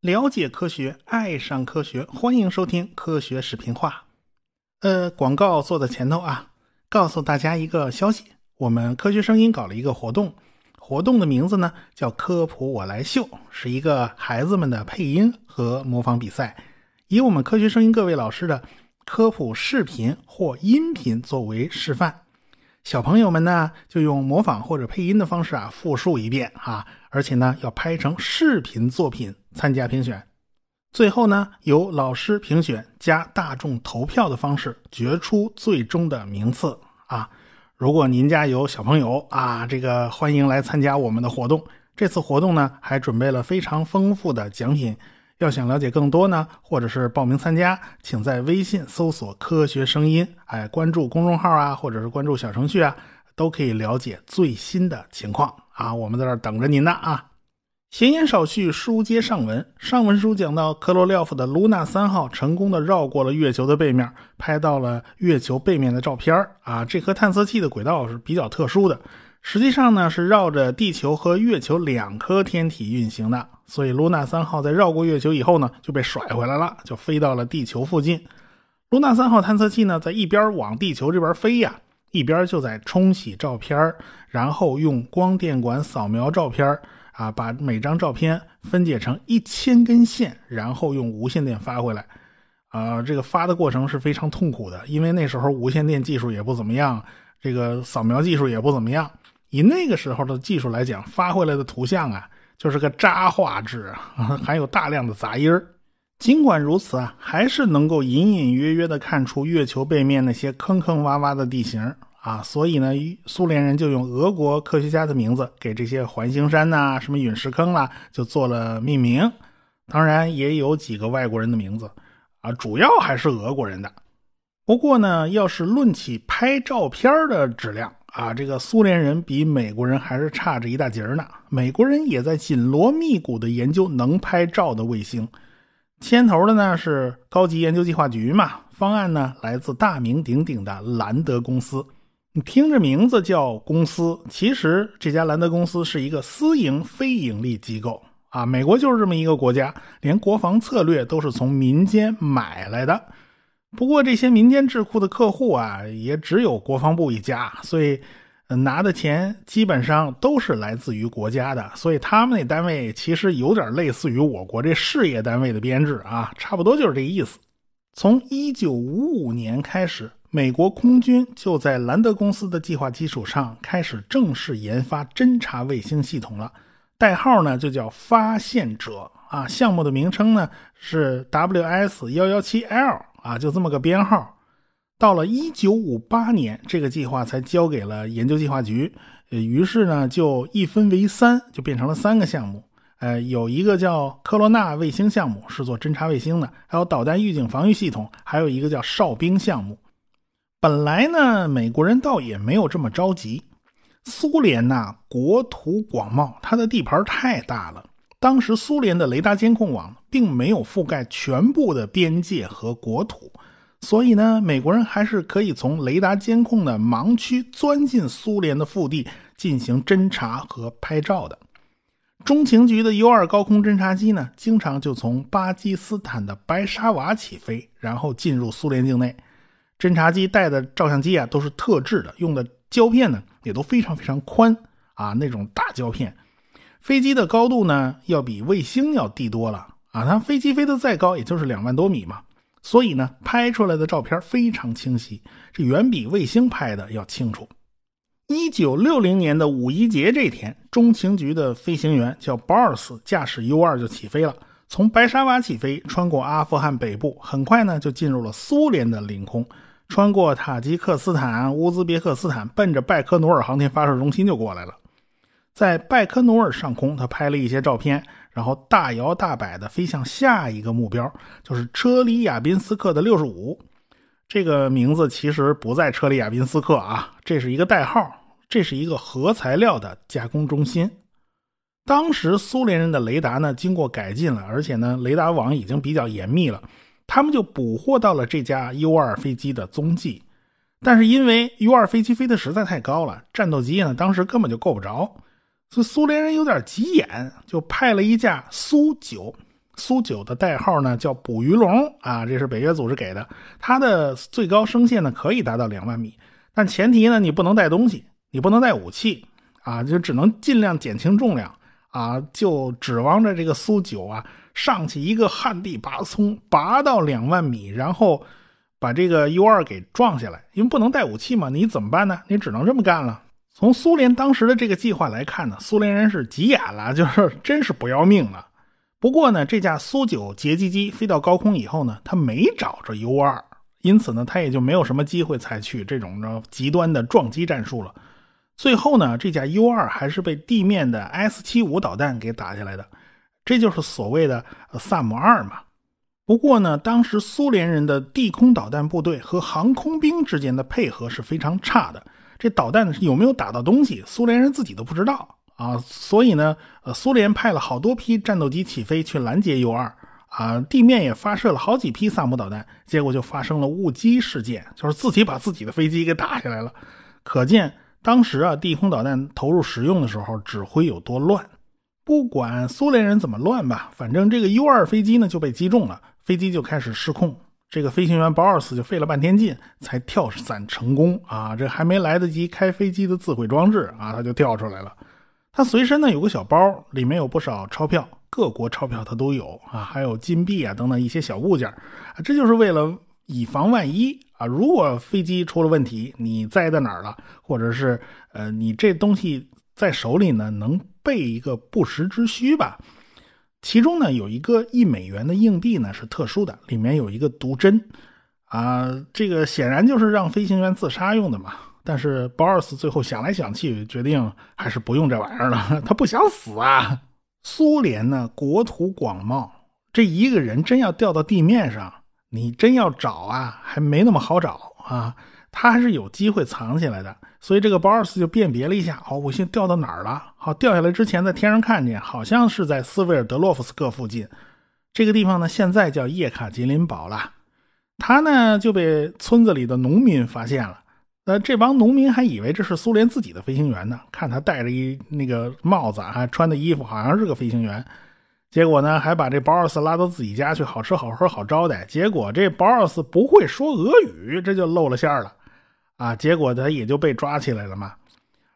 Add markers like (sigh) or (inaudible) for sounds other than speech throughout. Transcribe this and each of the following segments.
了解科学，爱上科学，欢迎收听科学视频化。呃，广告做在前头啊，告诉大家一个消息：我们科学声音搞了一个活动，活动的名字呢叫“科普我来秀”，是一个孩子们的配音和模仿比赛，以我们科学声音各位老师的科普视频或音频作为示范。小朋友们呢，就用模仿或者配音的方式啊，复述一遍啊，而且呢，要拍成视频作品参加评选。最后呢，由老师评选加大众投票的方式决出最终的名次啊。如果您家有小朋友啊，这个欢迎来参加我们的活动。这次活动呢，还准备了非常丰富的奖品。要想了解更多呢，或者是报名参加，请在微信搜索“科学声音”，哎，关注公众号啊，或者是关注小程序啊，都可以了解最新的情况啊。我们在这等着您呢啊！闲言少叙，书接上文。上文书讲到，科罗廖夫的卢娜三号成功的绕过了月球的背面，拍到了月球背面的照片啊。这颗探测器的轨道是比较特殊的。实际上呢，是绕着地球和月球两颗天体运行的，所以卢娜三号在绕过月球以后呢，就被甩回来了，就飞到了地球附近。卢娜三号探测器呢，在一边往地球这边飞呀，一边就在冲洗照片然后用光电管扫描照片啊，把每张照片分解成一千根线，然后用无线电发回来。啊，这个发的过程是非常痛苦的，因为那时候无线电技术也不怎么样，这个扫描技术也不怎么样。以那个时候的技术来讲，发回来的图像啊，就是个渣画质啊，(laughs) 含有大量的杂音儿。尽管如此啊，还是能够隐隐约约的看出月球背面那些坑坑洼洼的地形啊。所以呢，苏联人就用俄国科学家的名字给这些环形山呐、什么陨石坑啦，就做了命名。当然也有几个外国人的名字啊，主要还是俄国人的。不过呢，要是论起拍照片的质量，啊，这个苏联人比美国人还是差着一大截呢。美国人也在紧锣密鼓的研究能拍照的卫星，牵头的呢是高级研究计划局嘛。方案呢来自大名鼎鼎的兰德公司。你听着名字叫公司，其实这家兰德公司是一个私营非盈利机构啊。美国就是这么一个国家，连国防策略都是从民间买来的。不过这些民间智库的客户啊，也只有国防部一家，所以拿的钱基本上都是来自于国家的。所以他们那单位其实有点类似于我国这事业单位的编制啊，差不多就是这意思。从一九五五年开始，美国空军就在兰德公司的计划基础上开始正式研发侦察卫星系统了，代号呢就叫发现者啊。项目的名称呢是 WS 幺幺七 L。啊，就这么个编号，到了一九五八年，这个计划才交给了研究计划局。呃，于是呢，就一分为三，就变成了三个项目。呃，有一个叫科罗纳卫星项目，是做侦察卫星的；还有导弹预警防御系统；还有一个叫哨兵项目。本来呢，美国人倒也没有这么着急。苏联呐，国土广袤，它的地盘太大了。当时苏联的雷达监控网并没有覆盖全部的边界和国土，所以呢，美国人还是可以从雷达监控的盲区钻进苏联的腹地进行侦查和拍照的。中情局的 U-2 高空侦察机呢，经常就从巴基斯坦的白沙瓦起飞，然后进入苏联境内。侦察机带的照相机啊，都是特制的，用的胶片呢也都非常非常宽啊，那种大胶片。飞机的高度呢，要比卫星要低多了啊！它飞机飞得再高，也就是两万多米嘛，所以呢，拍出来的照片非常清晰，这远比卫星拍的要清楚。一九六零年的五一节这天，中情局的飞行员叫保尔斯，驾驶 U 二就起飞了，从白沙瓦起飞，穿过阿富汗北部，很快呢就进入了苏联的领空，穿过塔吉克斯坦、乌兹别克斯坦，奔着拜科努尔航天发射中心就过来了。在拜科努尔上空，他拍了一些照片，然后大摇大摆地飞向下一个目标，就是车里亚宾斯克的六十五。这个名字其实不在车里亚宾斯克啊，这是一个代号，这是一个核材料的加工中心。当时苏联人的雷达呢，经过改进了，而且呢，雷达网已经比较严密了，他们就捕获到了这架 U-2 飞机的踪迹。但是因为 U 二飞机飞得实在太高了，战斗机呢当时根本就够不着，所以苏联人有点急眼，就派了一架苏九。苏九的代号呢叫捕鱼龙啊，这是北约组织给的。它的最高升限呢可以达到两万米，但前提呢你不能带东西，你不能带武器啊，就只能尽量减轻重量啊，就指望着这个苏九啊上去一个旱地拔葱，拔到两万米，然后把这个 U 二给撞下来。因为不能带武器嘛，你怎么办呢？你只能这么干了。从苏联当时的这个计划来看呢，苏联人是急眼了，(laughs) 就是真是不要命了。不过呢，这架苏九截击机飞到高空以后呢，它没找着 U 二，因此呢，它也就没有什么机会采取这种呢极端的撞击战术了。最后呢，这架 U 二还是被地面的 S 七五导弹给打下来的，这就是所谓的萨姆二嘛。不过呢，当时苏联人的地空导弹部队和航空兵之间的配合是非常差的，这导弹有没有打到东西，苏联人自己都不知道。啊，所以呢，呃，苏联派了好多批战斗机起飞去拦截 U 二，啊，地面也发射了好几批萨姆导弹，结果就发生了误击事件，就是自己把自己的飞机给打下来了。可见当时啊，地空导弹投入使用的时候，指挥有多乱。不管苏联人怎么乱吧，反正这个 U 二飞机呢就被击中了，飞机就开始失控，这个飞行员保尔斯就费了半天劲才跳伞成功啊，这还没来得及开飞机的自毁装置啊，他就跳出来了。他随身呢有个小包，里面有不少钞票，各国钞票他都有啊，还有金币啊等等一些小物件啊，这就是为了以防万一啊。如果飞机出了问题，你栽在哪儿了，或者是呃你这东西在手里呢，能备一个不时之需吧。其中呢有一个一美元的硬币呢是特殊的，里面有一个毒针啊，这个显然就是让飞行员自杀用的嘛。但是鲍尔斯最后想来想去，决定还是不用这玩意儿了。(laughs) 他不想死啊！苏联呢，国土广袤，这一个人真要掉到地面上，你真要找啊，还没那么好找啊。他还是有机会藏起来的。所以这个保尔斯就辨别了一下，哦，我现在掉到哪儿了？好，掉下来之前在天上看见，好像是在斯维尔德洛夫斯克附近。这个地方呢，现在叫叶卡捷琳堡了。他呢就被村子里的农民发现了。那这帮农民还以为这是苏联自己的飞行员呢，看他戴着一那个帽子，还穿的衣服，好像是个飞行员。结果呢，还把这保尔斯拉到自己家去，好吃好喝好招待。结果这保尔斯不会说俄语，这就露了馅了啊！结果他也就被抓起来了嘛。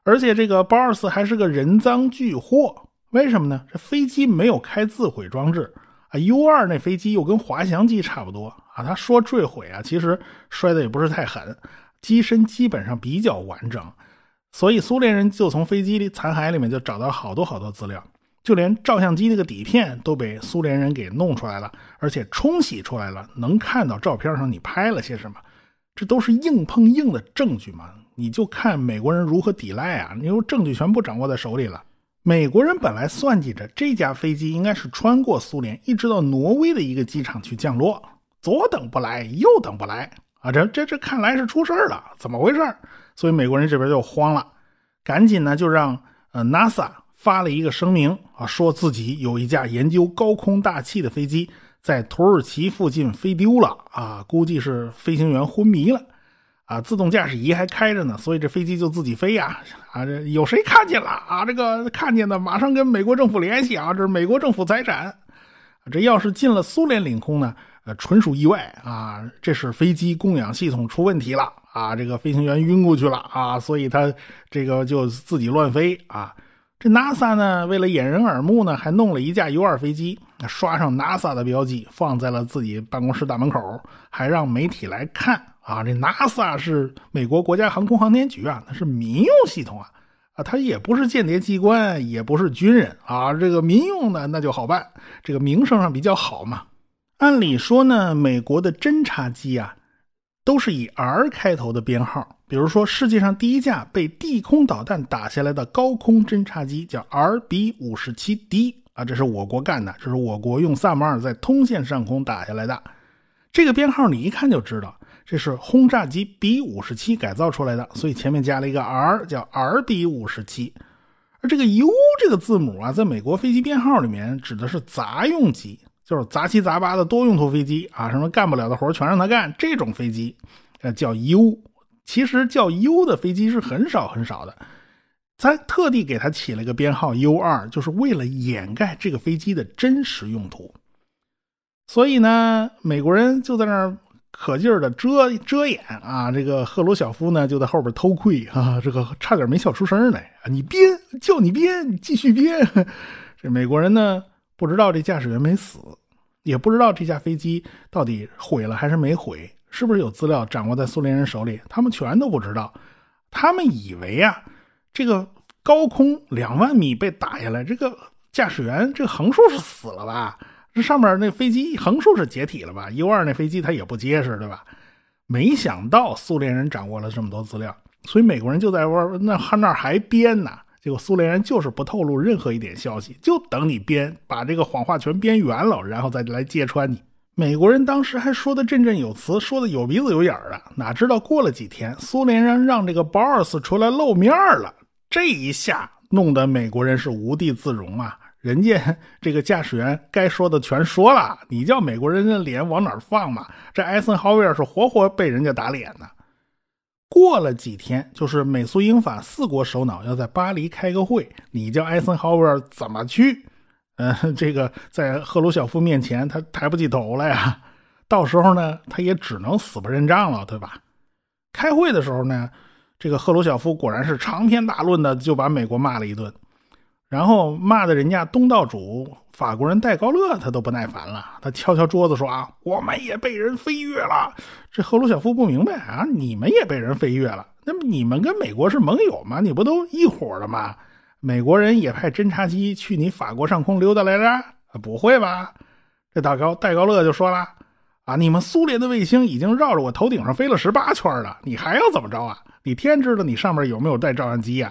而且这个保尔斯还是个人赃俱获，为什么呢？这飞机没有开自毁装置啊，U 二那飞机又跟滑翔机差不多啊。他说坠毁啊，其实摔的也不是太狠。机身基本上比较完整，所以苏联人就从飞机里残骸里面就找到好多好多资料，就连照相机那个底片都被苏联人给弄出来了，而且冲洗出来了，能看到照片上你拍了些什么，这都是硬碰硬的证据嘛。你就看美国人如何抵赖啊，因为证据全部掌握在手里了。美国人本来算计着这架飞机应该是穿过苏联，一直到挪威的一个机场去降落，左等不来，右等不来。啊，这这这看来是出事了，怎么回事？所以美国人这边就慌了，赶紧呢就让呃 NASA 发了一个声明啊，说自己有一架研究高空大气的飞机在土耳其附近飞丢了啊，估计是飞行员昏迷了啊，自动驾驶仪还开着呢，所以这飞机就自己飞呀啊，这有谁看见了啊？这个看见的马上跟美国政府联系啊，这是美国政府财产，这要是进了苏联领空呢？呃，纯属意外啊！这是飞机供氧系统出问题了啊！这个飞行员晕过去了啊，所以他这个就自己乱飞啊。这 NASA 呢，为了掩人耳目呢，还弄了一架 U2 飞机，刷上 NASA 的标记，放在了自己办公室大门口，还让媒体来看啊。这 NASA 是美国国家航空航天局啊，那是民用系统啊啊，它也不是间谍机关，也不是军人啊。这个民用的那就好办，这个名声上比较好嘛。按理说呢，美国的侦察机啊，都是以 R 开头的编号。比如说，世界上第一架被地空导弹打下来的高空侦察机叫 RB 五十七 D 啊，这是我国干的，这是我国用萨姆二在通线上空打下来的。这个编号你一看就知道，这是轰炸机 B 五十七改造出来的，所以前面加了一个 R，叫 RB 五十七。而这个 U 这个字母啊，在美国飞机编号里面指的是杂用机。就是杂七杂八的多用途飞机啊，什么干不了的活全让他干，这种飞机，呃，叫 U，其实叫 U 的飞机是很少很少的。咱特地给它起了个编号 U 二，就是为了掩盖这个飞机的真实用途。所以呢，美国人就在那儿可劲儿的遮遮掩啊，这个赫鲁晓夫呢就在后边偷窥啊，这个差点没笑出声来啊！你编，叫你编，你继续编。(laughs) 这美国人呢不知道这驾驶员没死，也不知道这架飞机到底毁了还是没毁，是不是有资料掌握在苏联人手里，他们全都不知道。他们以为啊。这个高空两万米被打下来，这个驾驶员这个横竖是死了吧？这上面那飞机横竖是解体了吧？U 二那飞机它也不结实，对吧？没想到苏联人掌握了这么多资料，所以美国人就在玩那那还编呢。结果苏联人就是不透露任何一点消息，就等你编，把这个谎话全编圆了，然后再来揭穿你。美国人当时还说的振振有词，说的有鼻子有眼儿的，哪知道过了几天，苏联人让这个保尔斯出来露面了。这一下弄得美国人是无地自容啊！人家 (laughs) 这个驾驶员该说的全说了，你叫美国人的脸往哪放嘛？这艾森豪威尔是活活被人家打脸呢。过了几天，就是美苏英法四国首脑要在巴黎开个会，你叫艾森豪威尔怎么去？嗯，这个在赫鲁晓夫面前他抬不起头来呀。到时候呢，他也只能死不认账了，对吧？开会的时候呢？这个赫鲁晓夫果然是长篇大论的就把美国骂了一顿，然后骂的人家东道主法国人戴高乐他都不耐烦了，他敲敲桌子说啊，我们也被人飞越了。这赫鲁晓夫不明白啊，你们也被人飞越了，那你们跟美国是盟友吗？你不都一伙的吗？美国人也派侦察机去你法国上空溜达来着？不会吧？这大高戴高乐就说了啊，你们苏联的卫星已经绕着我头顶上飞了十八圈了，你还要怎么着啊？你天知道你上面有没有带照相机呀？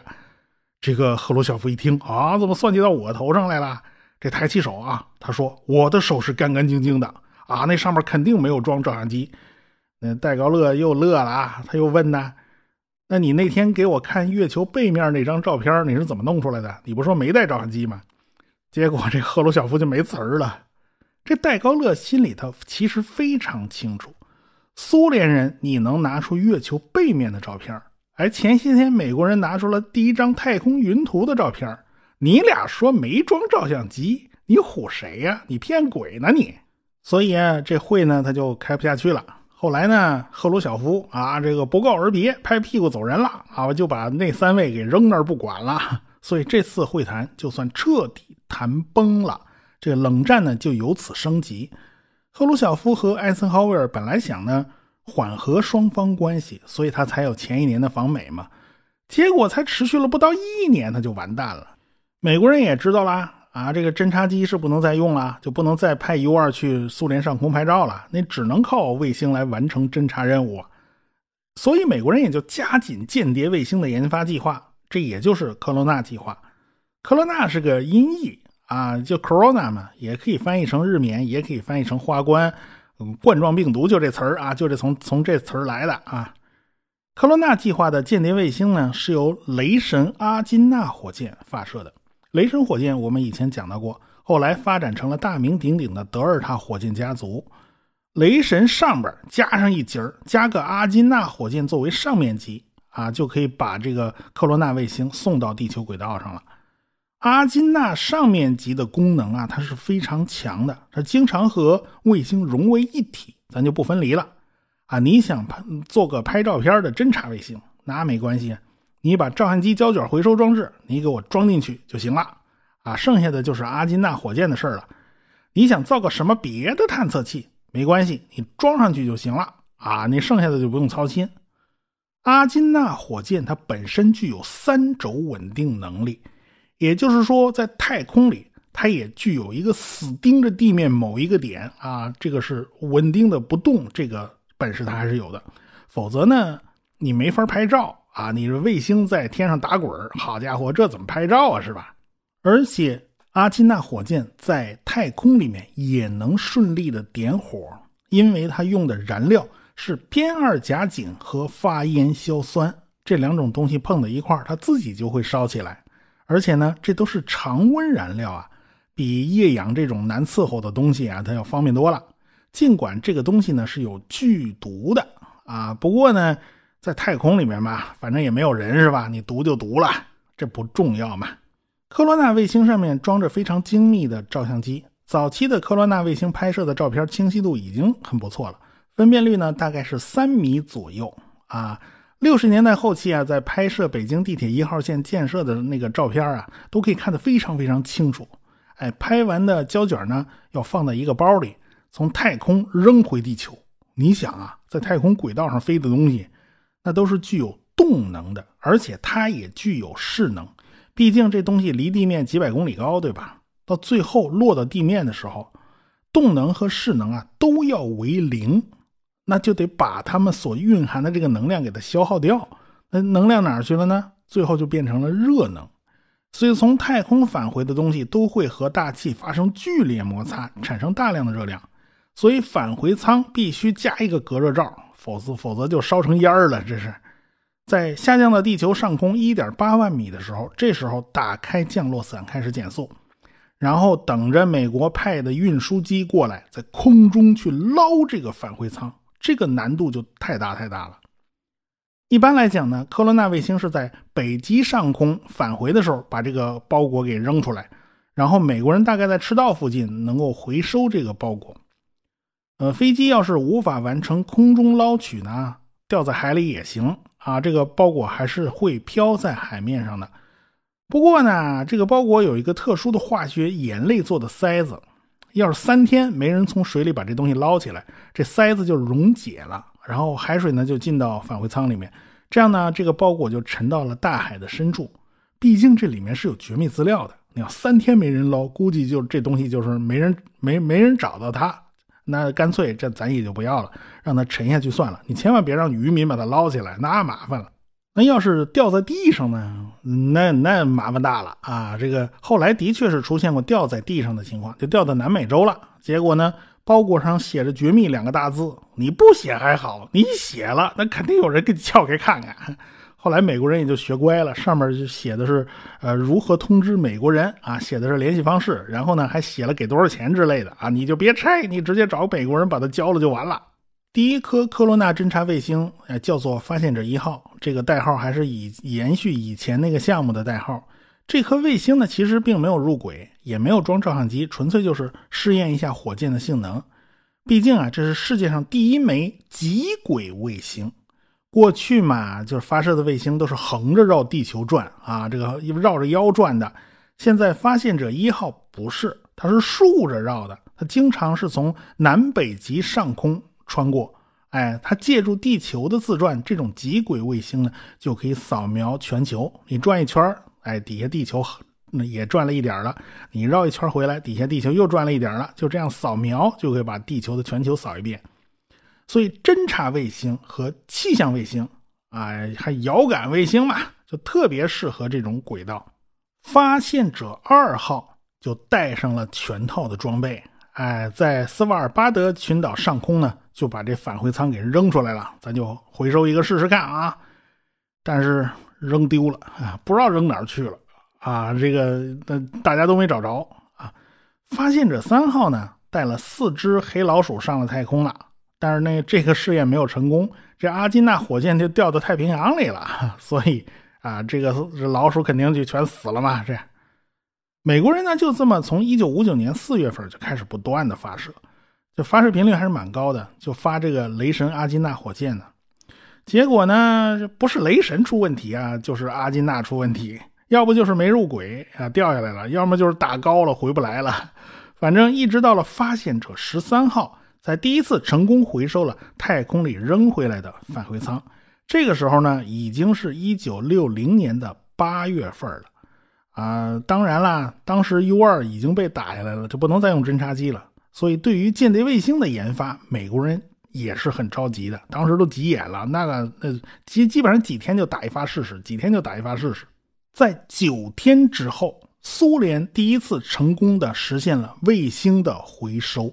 这个赫鲁晓夫一听啊，怎么算计到我头上来了？这抬起手啊，他说：“我的手是干干净净的啊，那上面肯定没有装照相机。”那戴高乐又乐了啊，他又问呢：“那你那天给我看月球背面那张照片，你是怎么弄出来的？你不说没带照相机吗？”结果这赫鲁晓夫就没词儿了。这戴高乐心里头其实非常清楚。苏联人，你能拿出月球背面的照片而前些天美国人拿出了第一张太空云图的照片你俩说没装照相机，你唬谁呀？你骗鬼呢你！所以啊，这会呢他就开不下去了。后来呢，赫鲁晓夫啊，这个不告而别，拍屁股走人了啊，就把那三位给扔那儿不管了。(laughs) 所以这次会谈就算彻底谈崩了，这个冷战呢就由此升级。赫鲁晓夫和艾森豪威尔本来想呢缓和双方关系，所以他才有前一年的访美嘛。结果才持续了不到一年，他就完蛋了。美国人也知道啦，啊，这个侦察机是不能再用了，就不能再派 U 二去苏联上空拍照了，那只能靠卫星来完成侦察任务。所以美国人也就加紧间谍卫星的研发计划，这也就是科罗纳计划。科罗纳是个音译。啊，就 corona 嘛，也可以翻译成日冕，也可以翻译成花冠，冠状病毒就这词儿啊，就这从从这词儿来的啊。科罗纳计划的间谍卫星呢，是由雷神阿金纳火箭发射的。雷神火箭我们以前讲到过，后来发展成了大名鼎鼎的德尔塔火箭家族。雷神上边加上一节加个阿金纳火箭作为上面级啊，就可以把这个科罗纳卫星送到地球轨道上了。阿金纳上面级的功能啊，它是非常强的，它经常和卫星融为一体，咱就不分离了。啊，你想拍做个拍照片的侦察卫星，那没关系，你把照相机胶卷回收装置，你给我装进去就行了。啊，剩下的就是阿金纳火箭的事了。你想造个什么别的探测器，没关系，你装上去就行了。啊，你剩下的就不用操心。阿金纳火箭它本身具有三轴稳定能力。也就是说，在太空里，它也具有一个死盯着地面某一个点啊，这个是稳定的不动，这个本事它还是有的。否则呢，你没法拍照啊！你这卫星在天上打滚好家伙，这怎么拍照啊？是吧？而且阿基纳火箭在太空里面也能顺利的点火，因为它用的燃料是偏二甲肼和发烟硝酸这两种东西碰在一块它自己就会烧起来。而且呢，这都是常温燃料啊，比液氧这种难伺候的东西啊，它要方便多了。尽管这个东西呢是有剧毒的啊，不过呢，在太空里面吧，反正也没有人是吧？你毒就毒了，这不重要嘛。科罗纳卫星上面装着非常精密的照相机，早期的科罗纳卫星拍摄的照片清晰度已经很不错了，分辨率呢大概是三米左右啊。六十年代后期啊，在拍摄北京地铁一号线建设的那个照片啊，都可以看得非常非常清楚。哎，拍完的胶卷呢，要放在一个包里，从太空扔回地球。你想啊，在太空轨道上飞的东西，那都是具有动能的，而且它也具有势能。毕竟这东西离地面几百公里高，对吧？到最后落到地面的时候，动能和势能啊都要为零，那就得把它们所蕴含的这个能量给它消耗掉。那能量哪儿去了呢？最后就变成了热能。所以从太空返回的东西都会和大气发生剧烈摩擦，产生大量的热量。所以返回舱必须加一个隔热罩，否则否则就烧成烟了。这是。在下降到地球上空一点八万米的时候，这时候打开降落伞开始减速，然后等着美国派的运输机过来，在空中去捞这个返回舱，这个难度就太大太大了。一般来讲呢，科罗纳卫星是在北极上空返回的时候把这个包裹给扔出来，然后美国人大概在赤道附近能够回收这个包裹。呃，飞机要是无法完成空中捞取呢，掉在海里也行。啊，这个包裹还是会飘在海面上的。不过呢，这个包裹有一个特殊的化学眼泪做的塞子，要是三天没人从水里把这东西捞起来，这塞子就溶解了，然后海水呢就进到返回舱里面，这样呢，这个包裹就沉到了大海的深处。毕竟这里面是有绝密资料的，你要三天没人捞，估计就这东西就是没人没没人找到它。那干脆这咱也就不要了，让它沉下去算了。你千万别让渔民把它捞起来，那麻烦了。那要是掉在地上呢？那那麻烦大了啊！这个后来的确是出现过掉在地上的情况，就掉到南美洲了。结果呢，包裹上写着“绝密”两个大字，你不写还好，你写了，那肯定有人给你撬开看看。后来美国人也就学乖了，上面就写的是，呃，如何通知美国人啊？写的是联系方式，然后呢还写了给多少钱之类的啊？你就别拆，你直接找美国人把它交了就完了。第一颗科罗纳侦察卫星，呃，叫做发现者一号，这个代号还是以延续以前那个项目的代号。这颗卫星呢，其实并没有入轨，也没有装照相机，纯粹就是试验一下火箭的性能。毕竟啊，这是世界上第一枚极轨卫星。过去嘛，就是发射的卫星都是横着绕地球转啊，这个绕着腰转的。现在发现者一号不是，它是竖着绕的，它经常是从南北极上空穿过。哎，它借助地球的自转，这种极轨卫星呢，就可以扫描全球。你转一圈哎，底下地球那也转了一点了。你绕一圈回来，底下地球又转了一点了。就这样扫描，就可以把地球的全球扫一遍。所以，侦察卫星和气象卫星，哎，还遥感卫星嘛，就特别适合这种轨道。发现者二号就带上了全套的装备，哎，在斯瓦尔巴德群岛上空呢，就把这返回舱给扔出来了。咱就回收一个试试看啊！但是扔丢了啊，不知道扔哪儿去了啊！这个大家都没找着啊。发现者三号呢，带了四只黑老鼠上了太空了。但是那这个试验没有成功，这阿金纳火箭就掉到太平洋里了，(laughs) 所以啊，这个这老鼠肯定就全死了嘛。这美国人呢，就这么从一九五九年四月份就开始不断的发射，就发射频率还是蛮高的，就发这个雷神阿金纳火箭呢。结果呢，不是雷神出问题啊，就是阿金纳出问题，要不就是没入轨啊掉下来了，要么就是打高了回不来了，反正一直到了发现者十三号。在第一次成功回收了太空里扔回来的返回舱，这个时候呢，已经是一九六零年的八月份了，啊，当然啦，当时 U 二已经被打下来了，就不能再用侦察机了。所以，对于间谍卫星的研发，美国人也是很着急的，当时都急眼了。那个，那基基本上几天就打一发试试，几天就打一发试试。在九天之后，苏联第一次成功的实现了卫星的回收。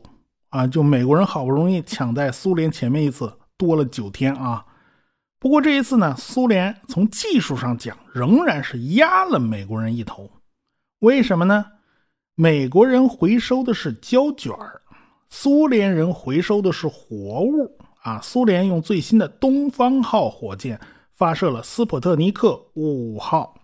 啊，就美国人好不容易抢在苏联前面一次，多了九天啊。不过这一次呢，苏联从技术上讲仍然是压了美国人一头。为什么呢？美国人回收的是胶卷儿苏联人回收的是活物啊，苏联用最新的东方号火箭发射了斯普特尼克五号。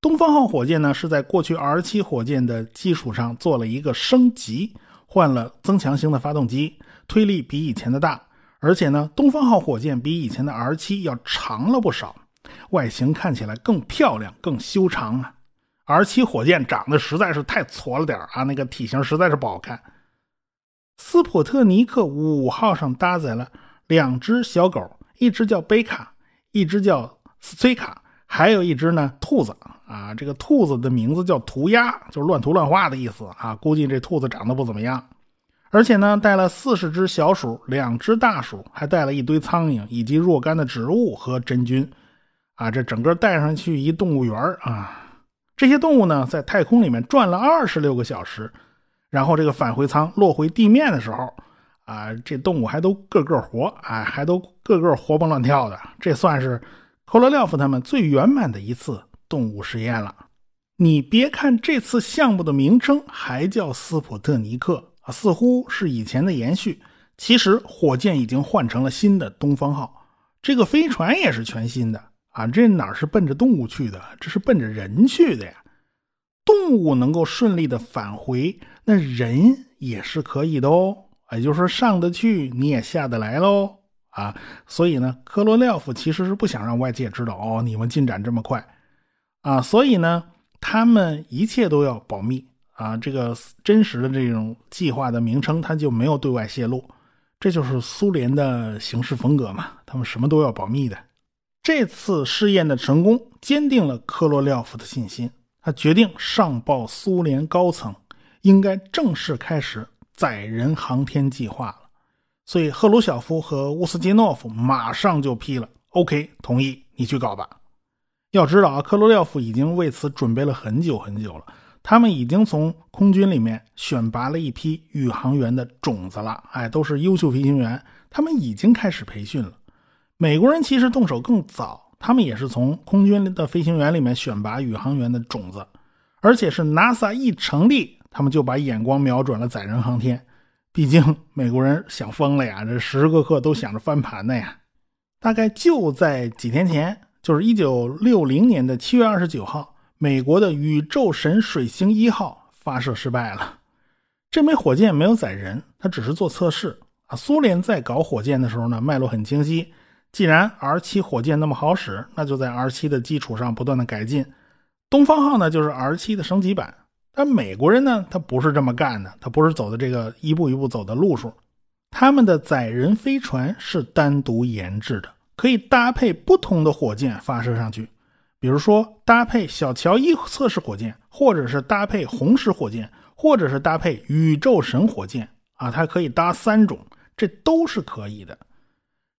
东方号火箭呢，是在过去 R 七火箭的基础上做了一个升级，换了增强型的发动机，推力比以前的大，而且呢，东方号火箭比以前的 R 七要长了不少，外形看起来更漂亮、更修长啊。R 七火箭长得实在是太矬了点啊，那个体型实在是不好看。斯普特尼克五号上搭载了两只小狗，一只叫贝卡，一只叫斯崔卡，还有一只呢兔子。啊，这个兔子的名字叫涂鸦，就是乱涂乱画的意思啊。估计这兔子长得不怎么样，而且呢，带了四十只小鼠，两只大鼠，还带了一堆苍蝇，以及若干的植物和真菌。啊，这整个带上去一动物园啊。这些动物呢，在太空里面转了二十六个小时，然后这个返回舱落回地面的时候，啊，这动物还都个个活，哎，还都个个活蹦乱跳的。这算是科罗廖夫他们最圆满的一次。动物实验了，你别看这次项目的名称还叫斯普特尼克啊，似乎是以前的延续。其实火箭已经换成了新的东方号，这个飞船也是全新的啊。这哪是奔着动物去的？这是奔着人去的呀。动物能够顺利的返回，那人也是可以的哦。也就是说，上得去你也下得来喽啊。所以呢，科罗廖夫其实是不想让外界知道哦，你们进展这么快。啊，所以呢，他们一切都要保密啊。这个真实的这种计划的名称，他就没有对外泄露。这就是苏联的行事风格嘛，他们什么都要保密的。这次试验的成功，坚定了科罗廖夫的信心。他决定上报苏联高层，应该正式开始载人航天计划了。所以赫鲁晓夫和乌斯基诺夫马上就批了，OK，同意，你去搞吧。要知道啊，科罗廖夫已经为此准备了很久很久了。他们已经从空军里面选拔了一批宇航员的种子了，哎，都是优秀飞行员。他们已经开始培训了。美国人其实动手更早，他们也是从空军的飞行员里面选拔宇航员的种子，而且是 NASA 一成立，他们就把眼光瞄准了载人航天。毕竟美国人想疯了呀，这时时刻刻都想着翻盘的呀。大概就在几天前。就是一九六零年的七月二十九号，美国的宇宙神水星一号发射失败了。这枚火箭没有载人，它只是做测试啊。苏联在搞火箭的时候呢，脉络很清晰。既然 R 七火箭那么好使，那就在 R 七的基础上不断的改进。东方号呢，就是 R 七的升级版。但美国人呢，他不是这么干的，他不是走的这个一步一步走的路数。他们的载人飞船是单独研制的。可以搭配不同的火箭发射上去，比如说搭配小乔伊测试火箭，或者是搭配红石火箭，或者是搭配宇宙神火箭啊，它可以搭三种，这都是可以的。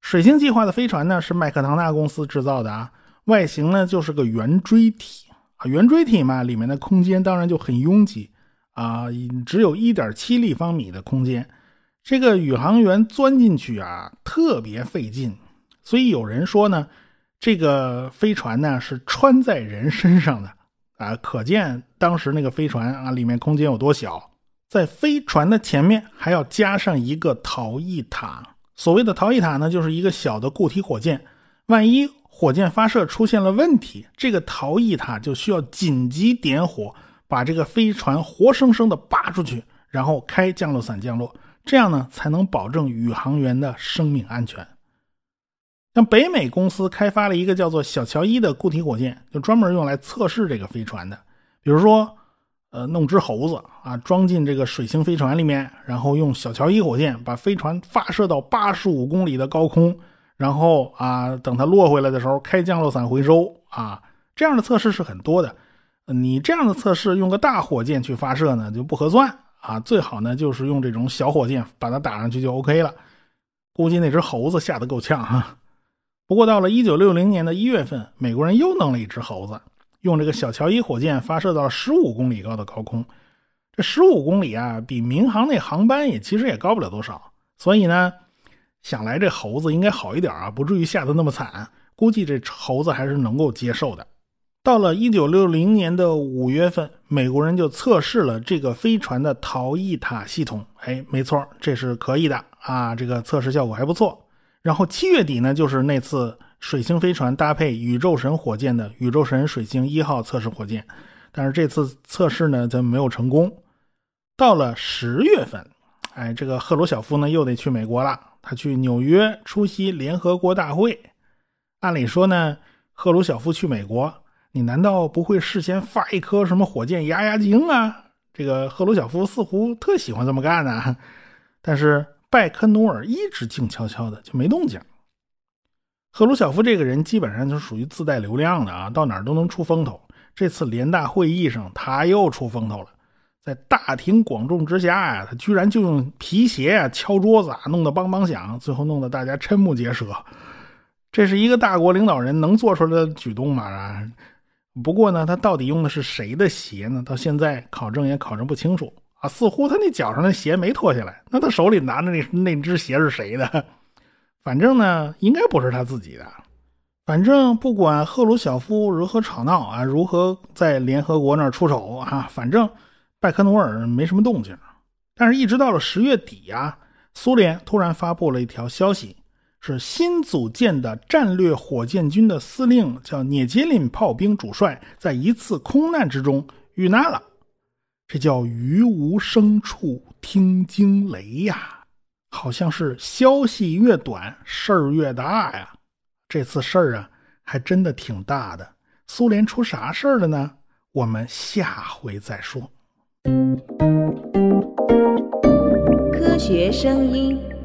水星计划的飞船呢是麦克唐纳公司制造的啊，外形呢就是个圆锥体啊，圆锥体嘛，里面的空间当然就很拥挤啊，只有一点七立方米的空间，这个宇航员钻进去啊特别费劲。所以有人说呢，这个飞船呢是穿在人身上的啊，可见当时那个飞船啊里面空间有多小。在飞船的前面还要加上一个逃逸塔。所谓的逃逸塔呢，就是一个小的固体火箭，万一火箭发射出现了问题，这个逃逸塔就需要紧急点火，把这个飞船活生生的拔出去，然后开降落伞降落，这样呢才能保证宇航员的生命安全。像北美公司开发了一个叫做“小乔伊”的固体火箭，就专门用来测试这个飞船的。比如说，呃，弄只猴子啊，装进这个水星飞船里面，然后用小乔伊火箭把飞船发射到八十五公里的高空，然后啊，等它落回来的时候开降落伞回收啊。这样的测试是很多的。你这样的测试用个大火箭去发射呢，就不合算啊。最好呢，就是用这种小火箭把它打上去就 OK 了。估计那只猴子吓得够呛哈。不过，到了一九六零年的一月份，美国人又弄了一只猴子，用这个小乔伊火箭发射到十五公里高的高空。这十五公里啊，比民航那航班也其实也高不了多少。所以呢，想来这猴子应该好一点啊，不至于吓得那么惨。估计这猴子还是能够接受的。到了一九六零年的五月份，美国人就测试了这个飞船的逃逸塔系统。哎，没错，这是可以的啊，这个测试效果还不错。然后七月底呢，就是那次水星飞船搭配宇宙神火箭的宇宙神水星一号测试火箭，但是这次测试呢，咱没有成功。到了十月份，哎，这个赫鲁晓夫呢又得去美国了，他去纽约出席联合国大会。按理说呢，赫鲁晓夫去美国。你难道不会事先发一颗什么火箭压压惊啊？这个赫鲁晓夫似乎特喜欢这么干呢。(laughs) 但是拜科努尔一直静悄悄的，就没动静。赫鲁晓夫这个人基本上就属于自带流量的啊，到哪儿都能出风头。这次联大会议上，他又出风头了，在大庭广众之下呀，他居然就用皮鞋啊敲桌子啊，弄得梆梆响，最后弄得大家瞠目结舌。这是一个大国领导人能做出来的举动吗？啊不过呢，他到底用的是谁的鞋呢？到现在考证也考证不清楚啊。似乎他那脚上的鞋没脱下来，那他手里拿的那那只鞋是谁的？反正呢，应该不是他自己的。反正不管赫鲁晓夫如何吵闹啊，如何在联合国那儿出手啊，反正拜科努尔没什么动静。但是，一直到了十月底啊，苏联突然发布了一条消息。是新组建的战略火箭军的司令叫涅杰林炮兵主帅，在一次空难之中遇难了。这叫于无声处听惊雷呀，好像是消息越短事儿越大呀。这次事儿啊，还真的挺大的。苏联出啥事儿了呢？我们下回再说。科学声音。